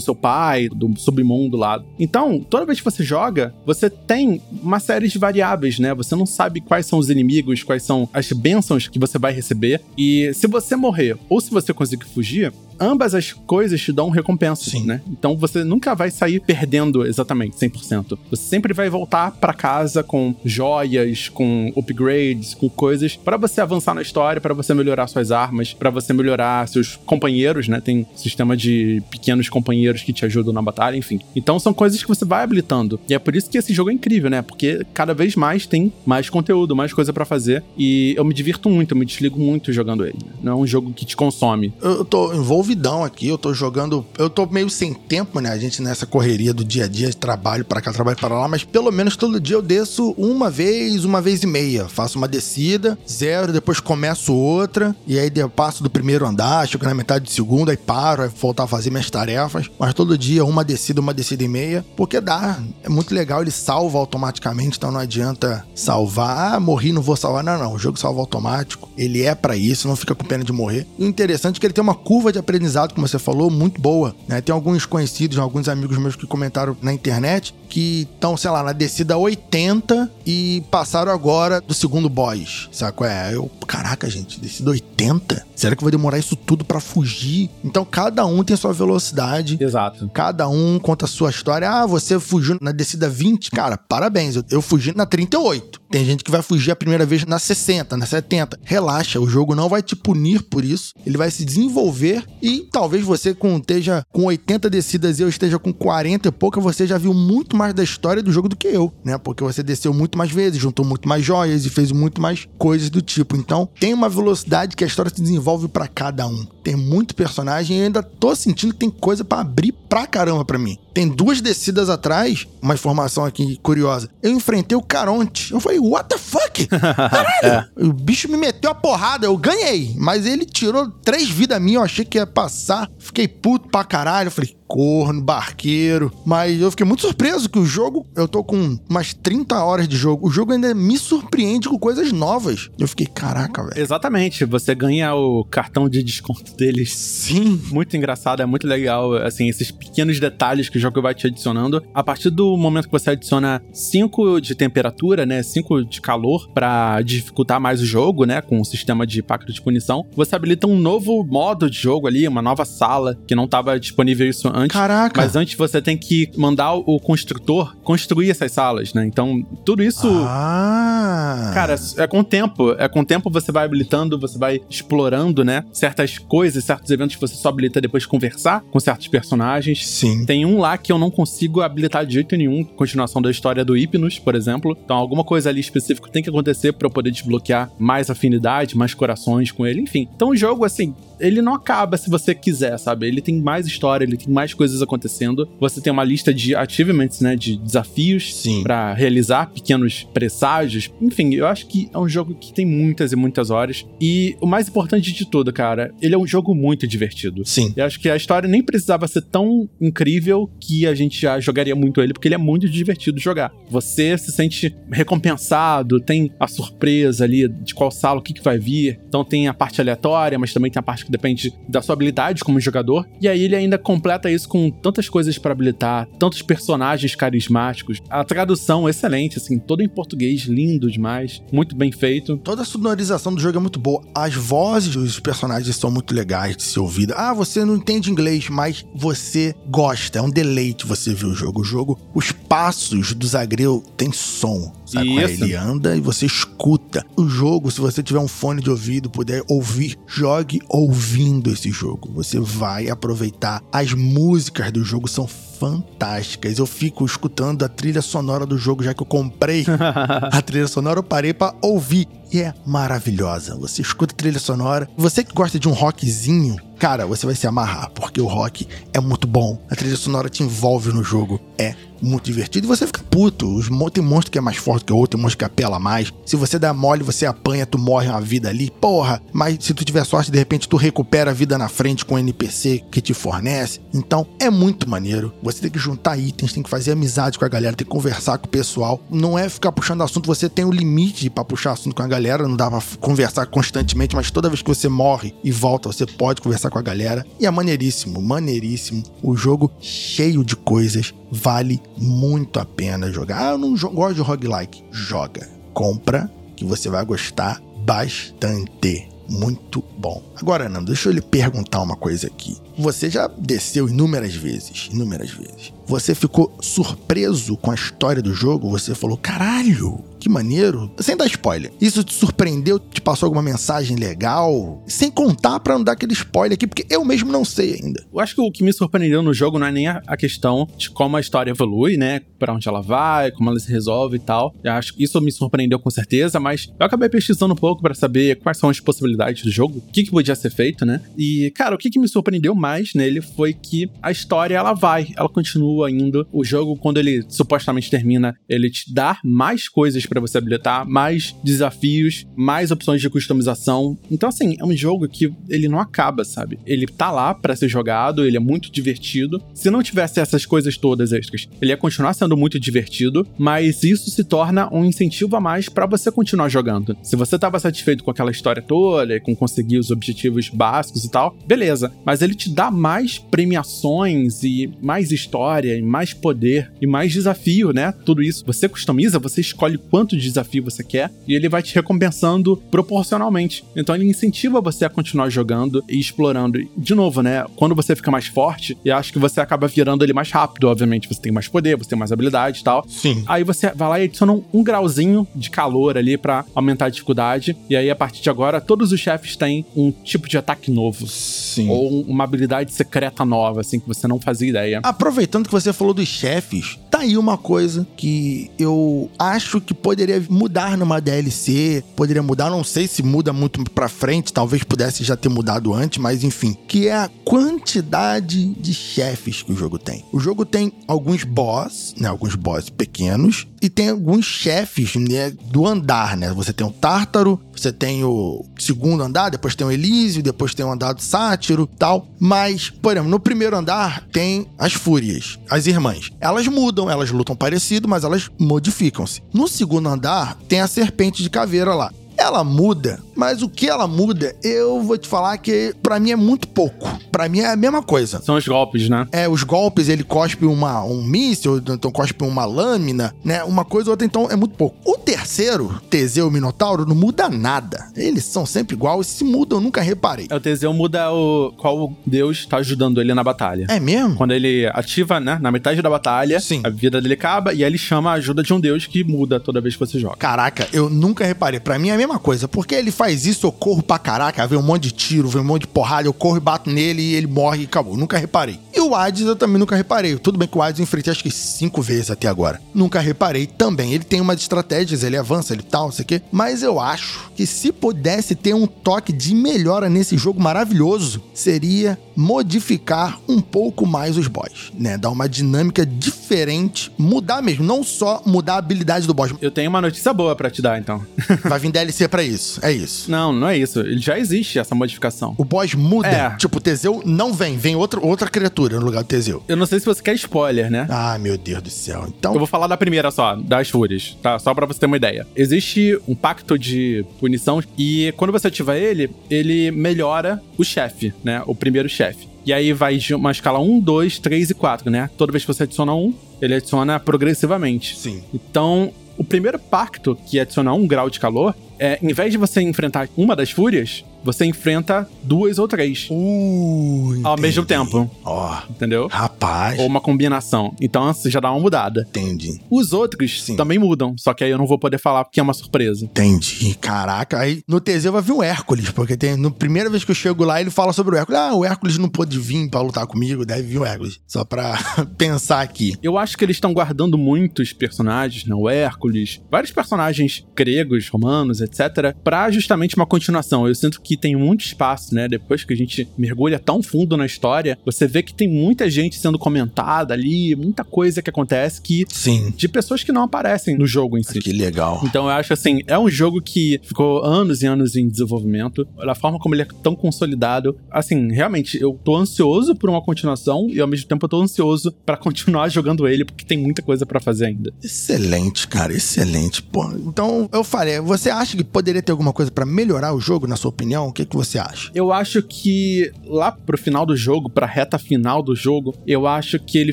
S3: seu pai, do submundo lá. Então, toda vez que você joga, você tem uma série de variáveis, né? Você não sabe quais são os inimigos, quais são as bênçãos que você vai receber. E se você morrer ou se você conseguir fugir, ambas as coisas te dão recompensa,
S1: Sim.
S3: né? Então você nunca vai sair perdendo exatamente 100%. Você sempre vai voltar pra casa com joias, com upgrades, com coisas pra você avançar na história, pra você melhorar suas armas, pra você melhorar seus companheiros, né? Tem sistema de pequenos companheiros que te ajudam na batalha, enfim. Então são coisas que você vai habilitando. E é por isso que esse jogo é incrível, né? Porque cada vez mais tem mais conteúdo, mais coisa pra fazer. E eu me divirto muito, eu me desligo muito jogando ele. Não é um jogo que te consome.
S1: Eu tô envolvido desenvolvidão aqui. Eu tô jogando. Eu tô meio sem tempo, né? A gente nessa correria do dia a dia, de trabalho para cá, trabalho para lá, mas pelo menos todo dia eu desço uma vez, uma vez e meia. Faço uma descida, zero, depois começo outra, e aí eu passo do primeiro andar, chego na metade do segundo, aí paro, aí voltar a fazer minhas tarefas. Mas todo dia uma descida, uma descida e meia, porque dá. É muito legal, ele salva automaticamente, então não adianta salvar. Ah, morri, não vou salvar. Não, não. O jogo salva automático. Ele é para isso, não fica com pena de morrer. O interessante é que ele tem uma curva de aprendizado, como você falou, muito boa. Né? Tem alguns conhecidos, alguns amigos meus que comentaram na internet que estão, sei lá, na descida 80 e passaram agora do segundo boss. Saco? É, eu, caraca, gente, descida 80? Será que vai demorar isso tudo para fugir? Então cada um tem sua velocidade.
S3: Exato.
S1: Cada um conta a sua história. Ah, você fugiu na descida 20? Cara, parabéns. Eu, eu fugi na 38. Tem gente que vai fugir a primeira vez na 60, na 70. Relaxa, o jogo não vai te punir por isso. Ele vai se desenvolver e talvez você com, esteja com 80 descidas e eu esteja com 40 e pouca, você já viu muito mais da história do jogo do que eu, né? Porque você desceu muito mais vezes, juntou muito mais joias e fez muito mais coisas do tipo. Então, tem uma velocidade que a história se desenvolve para cada um. Tem muito personagem e ainda tô sentindo que tem coisa para abrir pra caramba para mim. Tem duas descidas atrás, uma informação aqui curiosa. Eu enfrentei o Caronte. Eu falei, what the fuck? Caralho! é. O bicho me meteu a porrada, eu ganhei. Mas ele tirou três vidas minhas, eu achei que ia passar. Fiquei puto pra caralho. Eu falei, corno, barqueiro. Mas eu fiquei muito surpreso que o jogo, eu tô com umas 30 horas de jogo. O jogo ainda me surpreende com coisas novas. Eu fiquei, caraca, velho.
S3: Exatamente. Você ganha o cartão de desconto deles.
S1: Sim.
S3: Muito engraçado, é muito legal, assim, esses pequenos detalhes que o jogo vai te adicionando. A partir do momento que você adiciona 5 de temperatura, né, 5 de calor para dificultar mais o jogo, né, com o sistema de pacto de punição, você habilita um novo modo de jogo ali, uma nova sala que não estava disponível isso antes.
S1: Caraca.
S3: Mas antes você tem que mandar o construtor construir essas salas, né? Então, tudo isso.
S1: Ah.
S3: Cara, é com o tempo. É com o tempo você vai habilitando, você vai explorando, né? Certas coisas, certos eventos que você só habilita depois de conversar com certos personagens.
S1: Sim.
S3: Tem um lá que eu não consigo habilitar de jeito nenhum, continuação da história do Hypnos, por exemplo. Então, alguma coisa ali específica tem que acontecer para eu poder desbloquear mais afinidade, mais corações com ele, enfim. Então, o jogo, assim, ele não acaba se você quiser, sabe? Ele tem mais história, ele tem mais coisas acontecendo. Você tem uma lista de achievements, né? De desafios para realizar pequenos presságios. Enfim, eu acho que é um jogo que tem muitas e muitas horas. E o mais importante de tudo, cara, ele é um jogo muito divertido.
S1: Sim.
S3: Eu acho que a história nem precisava ser tão incrível que a gente já jogaria muito ele, porque ele é muito divertido jogar. Você se sente recompensado, tem a surpresa ali de qual sala, o que, que vai vir. Então tem a parte aleatória, mas também tem a parte que depende da sua habilidade como jogador. E aí ele ainda completa isso com tantas coisas para habilitar, tantos personagens carismáticos. A tradução excelente, assim, todo em português, lindo demais, muito bem feito.
S1: Toda a sonorização do jogo é muito boa. As vozes dos personagens são muito legais de ser ouvida. Ah, você não entende inglês, mas você gosta. É um deleite você ver o jogo. O jogo, os passos do Zagreu tem som. Sabe?
S3: Isso.
S1: Ele anda e você escuta. O jogo, se você tiver um fone de ouvido, puder ouvir, jogue ouvindo esse jogo. Você vai aproveitar. As músicas do jogo são fantásticas. Eu fico escutando a trilha sonora do jogo, já que eu comprei a trilha sonora, eu parei pra ouvir. E é maravilhosa. Você escuta a trilha sonora. Você que gosta de um rockzinho, cara, você vai se amarrar, porque o rock é muito bom. A trilha sonora te envolve no jogo. É muito divertido. E você fica puto. Os, tem monstro que é mais forte que o outro, tem monstro que apela mais. Se você dá mole, você apanha, tu morre uma vida ali. Porra, mas se tu tiver sorte, de repente tu recupera a vida na frente com o NPC que te fornece. Então é muito maneiro. Você tem que juntar itens, tem que fazer amizade com a galera, tem que conversar com o pessoal. Não é ficar puxando assunto, você tem um limite pra puxar assunto com a galera, não dá pra conversar constantemente, mas toda vez que você morre e volta, você pode conversar com a galera. E é maneiríssimo, maneiríssimo. O jogo cheio de coisas, vale muito a pena jogar. Ah, eu não gosto de roguelike. Joga. Compra, que você vai gostar bastante. Muito bom. Agora, Nando, deixa eu lhe perguntar uma coisa aqui. você já desceu inúmeras vezes, inúmeras vezes. Você ficou surpreso com a história do jogo? Você falou, caralho, que maneiro. Sem dar spoiler. Isso te surpreendeu? Te passou alguma mensagem legal? Sem contar pra não dar aquele spoiler aqui, porque eu mesmo não sei ainda.
S3: Eu acho que o que me surpreendeu no jogo não é nem a, questão de como a história evolui, né? Pra onde ela vai, como ela se resolve e tal. Eu acho que isso me surpreendeu com certeza, mas eu acabei pesquisando um pouco para saber quais são as possibilidades do jogo, o que, que ser feito, né? E, cara, o que, que me surpreendeu mais nele foi que a história ela vai, ela continua indo. O jogo, quando ele supostamente termina, ele te dá mais coisas para você habilitar, mais desafios, mais opções de customização. Então, assim, é um jogo que ele não acaba, sabe? Ele tá lá para ser jogado, ele é muito divertido. Se não tivesse essas coisas todas extras, ele ia continuar sendo muito divertido, mas isso se torna um incentivo a mais para você continuar jogando. Se você tava satisfeito com aquela história toda, com conseguir os objetivos básicos e tal, beleza. Mas ele te dá mais premiações e mais história e mais poder e mais desafio, né? Tudo isso você customiza, você escolhe quanto de desafio você quer e ele vai te recompensando proporcionalmente. Então ele incentiva você a continuar jogando e explorando. De novo, né? Quando você fica mais forte, eu acho que você acaba virando ele mais rápido, obviamente. Você tem mais poder, você tem mais habilidade e tal.
S1: Sim.
S3: Aí você vai lá e adiciona um, um grauzinho de calor ali para aumentar a dificuldade. E aí, a partir de agora, todos os chefes têm um tipo de ataque novo.
S1: Sim.
S3: Ou uma habilidade secreta nova, assim, que você não fazia ideia.
S1: Aproveitando que você falou dos chefes, tá aí uma coisa que eu acho que poderia mudar numa DLC, poderia mudar, não sei se muda muito pra frente, talvez pudesse já ter mudado antes, mas enfim, que é a quantidade de chefes que o jogo tem. O jogo tem alguns boss, né, alguns boss pequenos, e tem alguns chefes né, do andar, né? Você tem o Tártaro, você tem o segundo andar, depois tem o Elísio, depois tem o andar do Sátiro tal. Mas, por exemplo, no primeiro andar tem as Fúrias, as irmãs. Elas mudam, elas lutam parecido, mas elas modificam-se. No segundo andar tem a Serpente de Caveira lá. Ela muda, mas o que ela muda, eu vou te falar que pra mim é muito pouco. Pra mim é a mesma coisa.
S3: São os golpes, né?
S1: É, os golpes, ele cospe uma, um míssil, então cospe uma lâmina, né? Uma coisa ou outra, então é muito pouco. O terceiro, Teseu e Minotauro, não muda nada. Eles são sempre iguais, se mudam, eu nunca reparei.
S3: É, O Teseu muda o qual deus tá ajudando ele na batalha.
S1: É mesmo?
S3: Quando ele ativa, né, na metade da batalha,
S1: Sim.
S3: a vida dele acaba e aí ele chama a ajuda de um deus que muda toda vez que você joga.
S1: Caraca, eu nunca reparei. Pra mim é a mesma coisa. Porque ele faz isso, eu corro pra caraca, vem um monte de tiro, vem um monte de porrada, eu corro e bato nele e ele morre e acabou. Nunca reparei. E o Hades eu também nunca reparei. Tudo bem que o Hades eu enfrentei acho que cinco vezes até agora. Nunca reparei também. Ele tem umas estratégias, ele avança, ele tal, não sei o quê. Mas eu acho que se pudesse ter um toque de melhora nesse jogo maravilhoso, seria modificar um pouco mais os boss, né? Dar uma dinâmica diferente, mudar mesmo, não só mudar a habilidade do boss.
S3: Eu tenho uma notícia boa pra te dar, então.
S1: Vai vir DLC pra isso. É isso.
S3: não, não é isso. Ele já existe essa modificação.
S1: O boss muda.
S3: É.
S1: Tipo, o Teseu não vem, vem outra, outra criatura no lugar do Teseu.
S3: Eu não sei se você quer spoiler, né?
S1: Ah, meu Deus do céu. Então,
S3: Eu vou falar da primeira só, das fúrias, tá? Só pra você ter uma ideia. Existe um pacto de punição e quando você ativa ele, ele melhora o chefe, né? O primeiro chefe. E aí vai de uma escala 1, 2, 3 e 4, né? Toda vez que você adiciona um, ele adiciona progressivamente.
S1: sim.
S3: Então, o primeiro pacto, que adiciona um grau de calor, é, em vez de você enfrentar uma das fúrias, você enfrenta duas ou três
S1: Uh,
S3: ao
S1: entendi.
S3: mesmo tempo,
S1: Ó,
S3: entendeu?
S1: rapaz.
S3: Ou uma combinação. Então, você já dá uma mudada.
S1: Entendi.
S3: Os outros
S1: Sim.
S3: também mudam, só que aí eu não vou poder falar porque é uma surpresa.
S1: Entendi. Caraca, aí no Teseu vai vir o Hércules, porque tem, no primeira vez que eu chego lá, ele fala sobre o Hércules. Ah, o Hércules não pôde vir pra lutar comigo, deve vir o Hércules. Só pra pensar aqui.
S3: Eu acho que eles estão guardando muitos personagens, né? O Hércules, vários personagens gregos, romanos, etc, pra justamente uma continuação. Eu sinto que tem muito espaço, né? Depois que a gente mergulha tão fundo na história, você vê que tem muita gente sendo comentada ali, muita coisa que acontece que
S1: Sim.
S3: de pessoas que não aparecem no jogo em si.
S1: Que legal.
S3: Então eu acho assim, é um jogo que ficou anos e anos em desenvolvimento. Da forma como ele é tão consolidado. Assim, realmente, eu tô ansioso por uma continuação e ao mesmo tempo eu tô ansioso pra continuar jogando ele, porque tem muita coisa pra fazer ainda.
S1: Excelente, cara, excelente. Pô, então eu falei, você acha que poderia ter alguma coisa pra melhorar o jogo, na sua opinião? O que, que você acha?
S3: Eu acho que lá pro final do jogo, pra reta final do jogo, eu acho que ele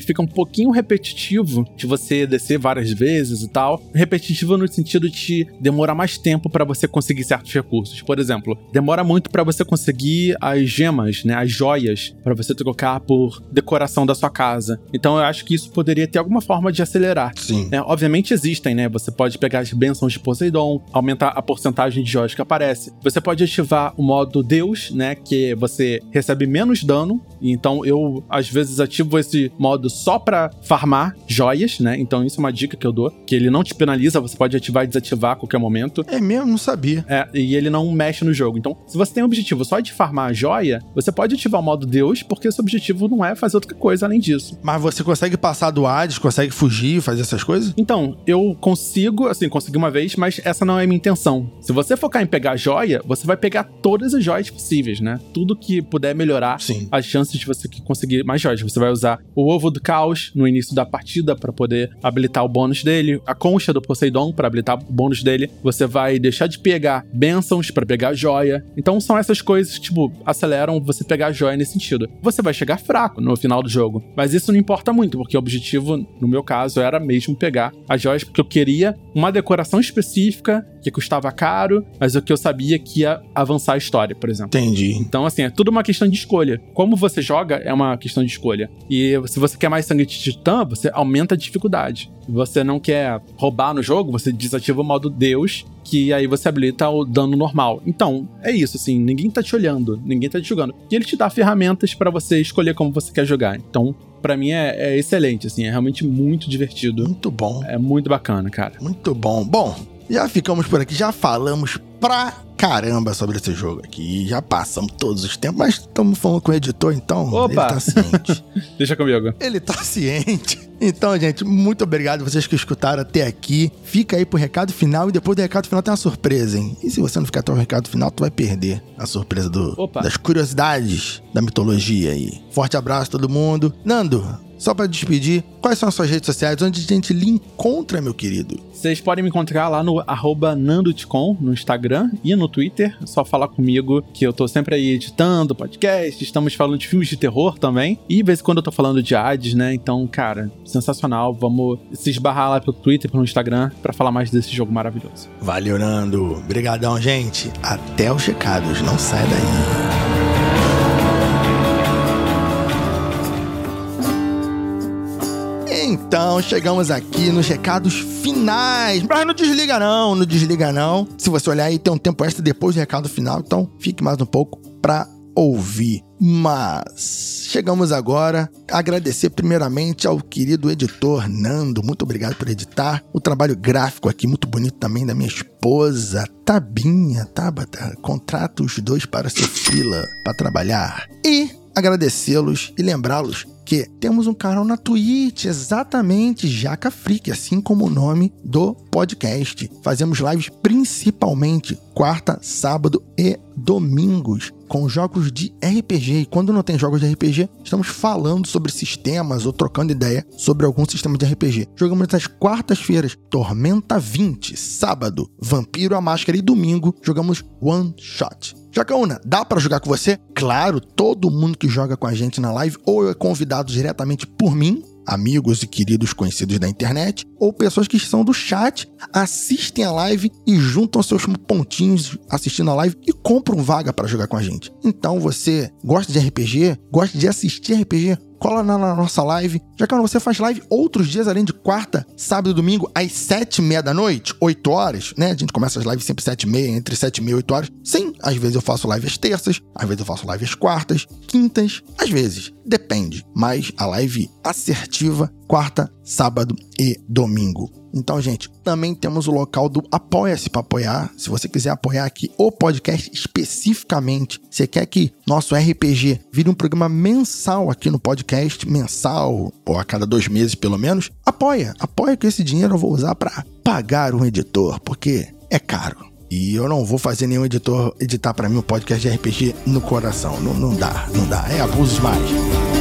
S3: fica um pouquinho repetitivo de você descer várias vezes e tal. Repetitivo no sentido de demorar mais tempo para você conseguir certos recursos. Por exemplo, demora muito para você conseguir as gemas, né, as joias, para você trocar por decoração da sua casa. Então eu acho que isso poderia ter alguma forma de acelerar.
S1: Sim.
S3: né? Obviamente existem, né? Você pode pegar as bênçãos de Poseidon, aumentar a porcentagem de joias que aparece. Você pode ativar o modo Deus, né? Que você recebe menos dano. Então eu, às vezes, ativo esse modo só pra farmar joias, né? Então isso é uma dica que eu dou. Que ele não te penaliza, você pode ativar e desativar a qualquer momento.
S1: É mesmo? Não sabia.
S3: É, e ele não mexe no jogo. Então, se você tem o objetivo só de farmar a joia, você pode ativar o modo Deus, porque esse objetivo não é fazer outra coisa além disso.
S1: Mas você consegue passar do Hades, consegue fugir, fazer essas coisas?
S3: Então, eu consigo, assim, consegui uma vez, mas essa não é a minha intenção. Se você focar em pegar joia, você vai pegar todas as joias possíveis, né? Tudo que puder melhorar
S1: Sim.
S3: as chances de você conseguir mais joias. Você vai usar o ovo do caos no início da partida para poder habilitar o bônus dele, a concha do Poseidon para habilitar o bônus dele. Você vai deixar de pegar bênçãos para pegar joia. Então são essas coisas que, tipo, aceleram você pegar joia nesse sentido. Você vai chegar fraco no final do jogo, mas isso não importa muito, porque o objetivo, no meu caso, era mesmo pegar as joias, porque eu queria uma decoração específica que custava caro, mas o que eu sabia que ia avançar a história, por exemplo.
S1: Entendi.
S3: Então, assim, é tudo uma questão de escolha. Como você joga é uma questão de escolha. E se você quer mais sangue de titã, você aumenta a dificuldade. Você não quer roubar no jogo, você desativa o modo Deus, que aí você habilita o dano normal. Então, é isso, assim, ninguém tá te olhando, ninguém tá te julgando. E ele te dá ferramentas para você escolher como você quer jogar. Então, para mim é, é excelente, assim, é realmente muito divertido.
S1: Muito bom.
S3: É muito bacana, cara.
S1: Muito bom. Bom, já ficamos por aqui, já falamos pra caramba sobre esse jogo aqui. Já passamos todos os tempos, mas estamos falando com o editor, então
S3: Opa!
S1: ele tá ciente.
S3: Deixa comigo.
S1: ele tá ciente. Então, gente, muito obrigado vocês que escutaram até aqui. Fica aí pro recado final e depois do recado final tem uma surpresa, hein? E se você não ficar até o recado final, tu vai perder a surpresa do,
S3: Opa.
S1: das curiosidades da mitologia aí. Forte abraço a todo mundo. Nando, só pra despedir, quais são as suas redes sociais? Onde a gente lhe encontra, meu querido?
S3: Vocês podem me encontrar lá no arroba nandotcom, no Instagram e no Twitter. É só falar comigo que eu tô sempre aí editando podcast, estamos falando de filmes de terror também. E de vez em quando eu tô falando de Hades, né? Então, cara, sensacional. Vamos se esbarrar lá pelo Twitter, pelo Instagram, pra falar mais desse jogo maravilhoso.
S1: Valeu, Nando. Obrigadão, gente. Até os recados. Não sai daí. Então, chegamos aqui nos recados finais. Mas não desliga não, não desliga não. Se você olhar aí, tem um tempo extra depois do recado final, então fique mais um pouco pra ouvir. Mas chegamos agora agradecer primeiramente ao querido editor Nando. Muito obrigado por editar. O trabalho gráfico aqui, muito bonito também, da minha esposa, Tabinha, Tabata. Contrata os dois para seu fila para trabalhar. E agradecê-los e lembrá-los que temos um canal na Twitch, exatamente, Jaca Freak, assim como o nome do podcast. Fazemos lives principalmente quarta, sábado e domingos com jogos de RPG. E quando não tem jogos de RPG, estamos falando sobre sistemas ou trocando ideia sobre algum sistema de RPG. Jogamos nas quartas-feiras Tormenta 20, sábado Vampiro a Máscara e domingo jogamos One Shot. Jacaúna, dá pra jogar com você? Claro, todo mundo que joga com a gente na live ou é convidado diretamente por mim, amigos e queridos conhecidos da internet, ou pessoas que são do chat, assistem a live e juntam seus pontinhos assistindo a live e compram vaga pra jogar com a gente. Então você gosta de RPG? Gosta de assistir RPG? Cola na na nossa live. Já que você faz live outros dias, além de quarta, sábado e domingo, às sete e meia da noite, 8 horas, né? A gente começa as lives sempre sete e meia, entre sete e meia e 8 horas. Sim, às vezes eu faço live às terças, às vezes eu faço live às quartas, quintas, às vezes. Depende. Mas a live assertiva, quarta, sábado e domingo. Então, gente, também temos o local do Apoia-se para apoiar. Se você quiser apoiar aqui o podcast especificamente, você quer que nosso RPG vire um programa mensal aqui no podcast, mensal, ou a cada dois meses pelo menos, apoia. Apoia que esse dinheiro eu vou usar para pagar um editor, porque é caro. E eu não vou fazer nenhum editor editar para mim um podcast de RPG no coração. Não, não dá, não dá. É abuso demais.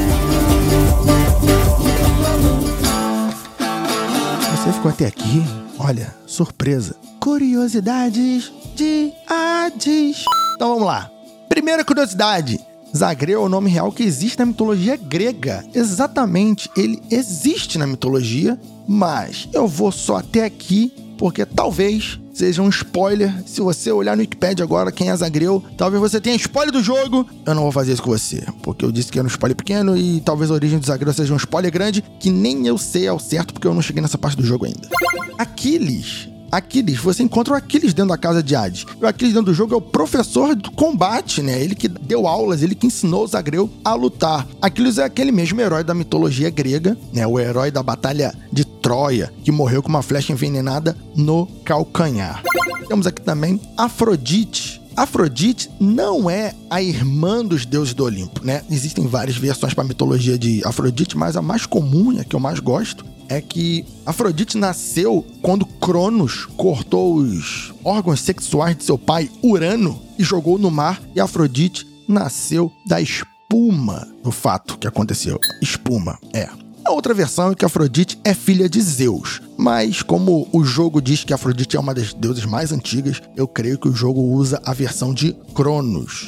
S1: Você ficou até aqui? Olha, surpresa. Curiosidades de Hades. Então vamos lá. Primeira curiosidade: Zagreu é o nome real que existe na mitologia grega. Exatamente, ele existe na mitologia, mas eu vou só até aqui porque talvez seja um spoiler. Se você olhar no Wikipedia agora quem é Zagreu, talvez você tenha spoiler do jogo. Eu não vou fazer isso com você, porque eu disse que era um spoiler pequeno e talvez a origem do Zagreu seja um spoiler grande que nem eu sei ao certo porque eu não cheguei nessa parte do jogo ainda. Aquiles Aquiles, você encontra o Aquiles dentro da casa de Hades. O Aquiles dentro do jogo é o professor do combate, né? Ele que deu aulas, ele que ensinou o Zagreu a lutar. Aquiles é aquele mesmo herói da mitologia grega, né? O herói da batalha de Troia, que morreu com uma flecha envenenada no calcanhar. Temos aqui também Afrodite, Afrodite não é a irmã dos deuses do Olimpo, né? Existem várias versões para a mitologia de Afrodite, mas a mais comum, a que eu mais gosto, é que Afrodite nasceu quando Cronos cortou os órgãos sexuais de seu pai, Urano, e jogou no mar, e Afrodite nasceu da espuma do fato que aconteceu. Espuma, é. A outra versão é que Afrodite é filha de Zeus. Mas, como o jogo diz que Afrodite é uma das deusas mais antigas, eu creio que o jogo usa a versão de Cronos.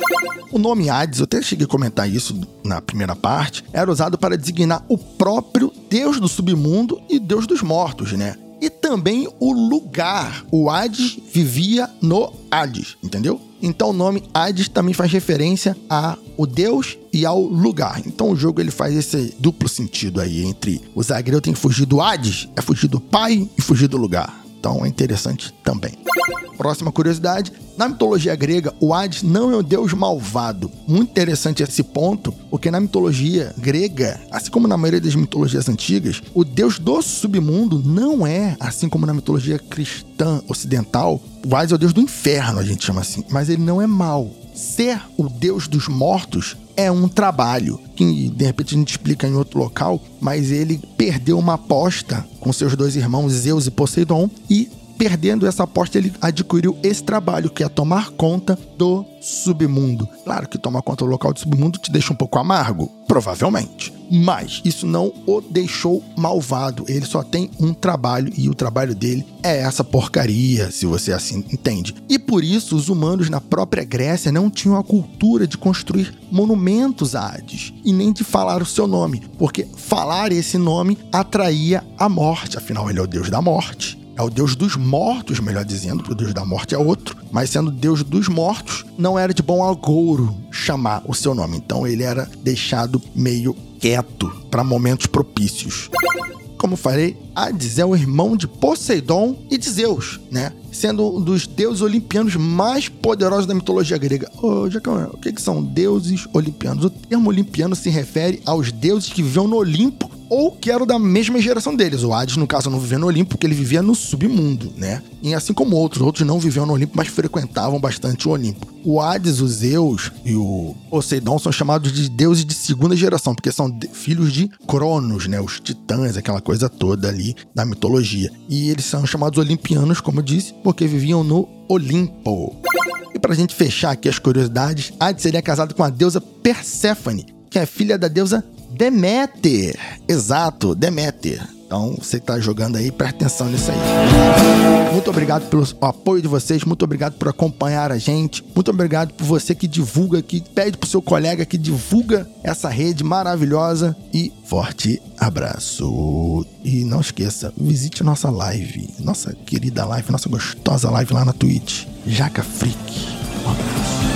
S1: O nome Hades, eu até cheguei a comentar isso na primeira parte, era usado para designar o próprio deus do submundo e deus dos mortos, né? E também o lugar. O Hades vivia no Hades, entendeu? Então o nome Hades também faz referência a o deus e ao lugar. Então o jogo ele faz esse duplo sentido aí entre o Zagreu tem que fugir do Hades, é fugir do pai e fugir do lugar. Então é interessante também. Próxima curiosidade: na mitologia grega, o Hades não é um deus malvado. Muito interessante esse ponto, porque na mitologia grega, assim como na maioria das mitologias antigas, o deus do submundo não é, assim como na mitologia cristã ocidental, o Hades é o deus do inferno, a gente chama assim, mas ele não é mal. Ser o deus dos mortos é um trabalho que de repente a gente explica em outro local, mas ele perdeu uma aposta com seus dois irmãos Zeus e Poseidon e perdendo essa aposta, ele adquiriu esse trabalho, que é tomar conta do submundo. Claro que tomar conta do local do submundo te deixa um pouco amargo, provavelmente. Mas isso não o deixou malvado. Ele só tem um trabalho e o trabalho dele é essa porcaria, se você assim entende. E por isso os humanos na própria Grécia não tinham a cultura de construir monumentos a Hades e nem de falar o seu nome, porque falar esse nome atraía a morte, afinal ele é o deus da morte. É o deus dos mortos, melhor dizendo, porque o deus da morte é outro. Mas sendo deus dos mortos, não era de bom agouro chamar o seu nome. Então ele era deixado meio quieto para momentos propícios. Como falei, Hades é o irmão de Poseidon e de Zeus, né? Sendo um dos deuses olimpianos mais poderosos da mitologia grega. Oh, Jacão, o que, que são deuses olimpianos? O termo olimpiano se refere aos deuses que viviam no Olimpo ou que eram da mesma geração deles. O Hades, no caso, não vivia no Olimpo, porque ele vivia no submundo, né? E assim como outros, outros não viviam no Olimpo, mas frequentavam bastante o Olimpo. O Hades, os Zeus e o Poseidon são chamados de deuses de segunda geração, porque são filhos de Cronos, né? Os titãs, aquela coisa toda ali da mitologia. E eles são chamados olimpianos, como eu disse, porque viviam no Olimpo. E pra gente fechar aqui as curiosidades, Hades seria casado com a deusa Perséfone, que é filha da deusa Deméter. Exato, Deméter. Então, você que tá jogando aí, presta atenção nisso aí. Muito obrigado pelo apoio de vocês, muito obrigado por acompanhar a gente, muito obrigado por você que divulga, que pede pro seu colega que divulga essa rede maravilhosa e forte abraço. E não esqueça, visite nossa live, nossa querida live, nossa gostosa live lá na Twitch, Jaca Freak. Um abraço.